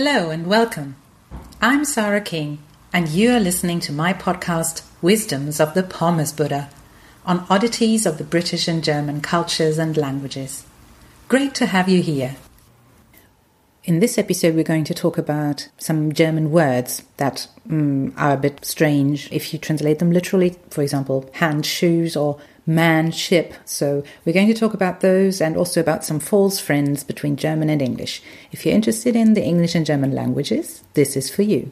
Hello and welcome. I'm Sarah King, and you are listening to my podcast, Wisdoms of the Pommes Buddha, on oddities of the British and German cultures and languages. Great to have you here. In this episode, we're going to talk about some German words that mm, are a bit strange if you translate them literally. For example, hand shoes or man ship. So we're going to talk about those and also about some false friends between German and English. If you're interested in the English and German languages, this is for you.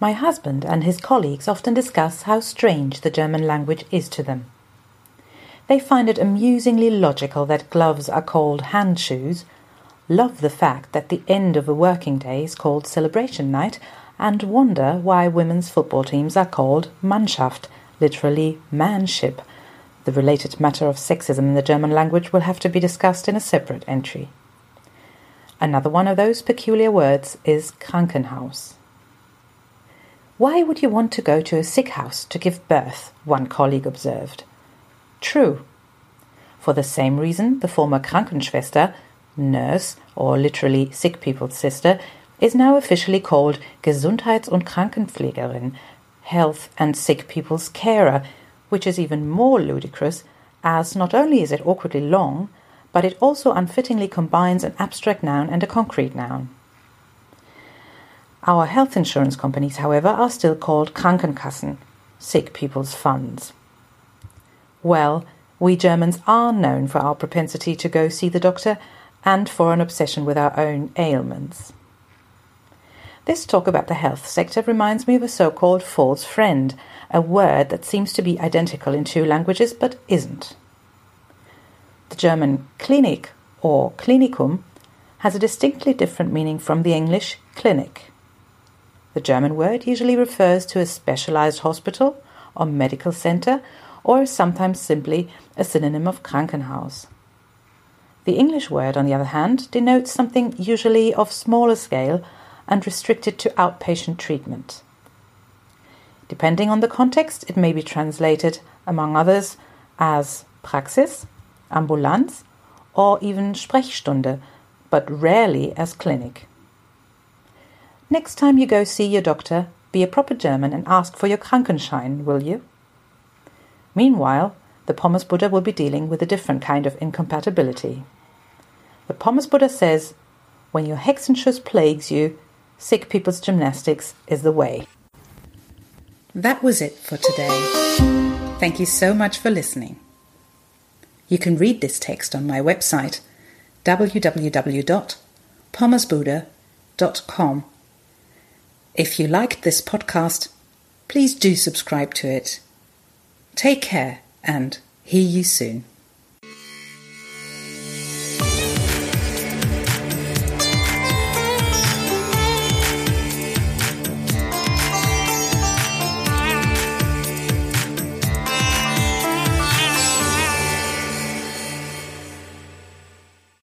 My husband and his colleagues often discuss how strange the German language is to them. They find it amusingly logical that gloves are called hand shoes, love the fact that the end of a working day is called celebration night, and wonder why women's football teams are called Mannschaft, literally manship. The related matter of sexism in the German language will have to be discussed in a separate entry. Another one of those peculiar words is Krankenhaus. Why would you want to go to a sick house to give birth? One colleague observed. True. For the same reason, the former Krankenschwester, nurse, or literally sick people's sister, is now officially called Gesundheits- und Krankenpflegerin, health and sick people's carer, which is even more ludicrous, as not only is it awkwardly long, but it also unfittingly combines an abstract noun and a concrete noun. Our health insurance companies, however, are still called Krankenkassen, sick people's funds. Well, we Germans are known for our propensity to go see the doctor and for an obsession with our own ailments. This talk about the health sector reminds me of a so called false friend, a word that seems to be identical in two languages but isn't. The German Klinik or Klinikum has a distinctly different meaning from the English clinic. The German word usually refers to a specialized hospital or medical center or sometimes simply a synonym of Krankenhaus. The English word, on the other hand, denotes something usually of smaller scale and restricted to outpatient treatment. Depending on the context, it may be translated, among others, as Praxis, Ambulanz, or even Sprechstunde, but rarely as clinic. Next time you go see your doctor, be a proper German and ask for your Krankenschein, will you? Meanwhile, the Pommes Buddha will be dealing with a different kind of incompatibility. The Pommes Buddha says, when your Hexenschuss plagues you, sick people's gymnastics is the way. That was it for today. Thank you so much for listening. You can read this text on my website www.pommesbuddha.com if you liked this podcast, please do subscribe to it. Take care and hear you soon.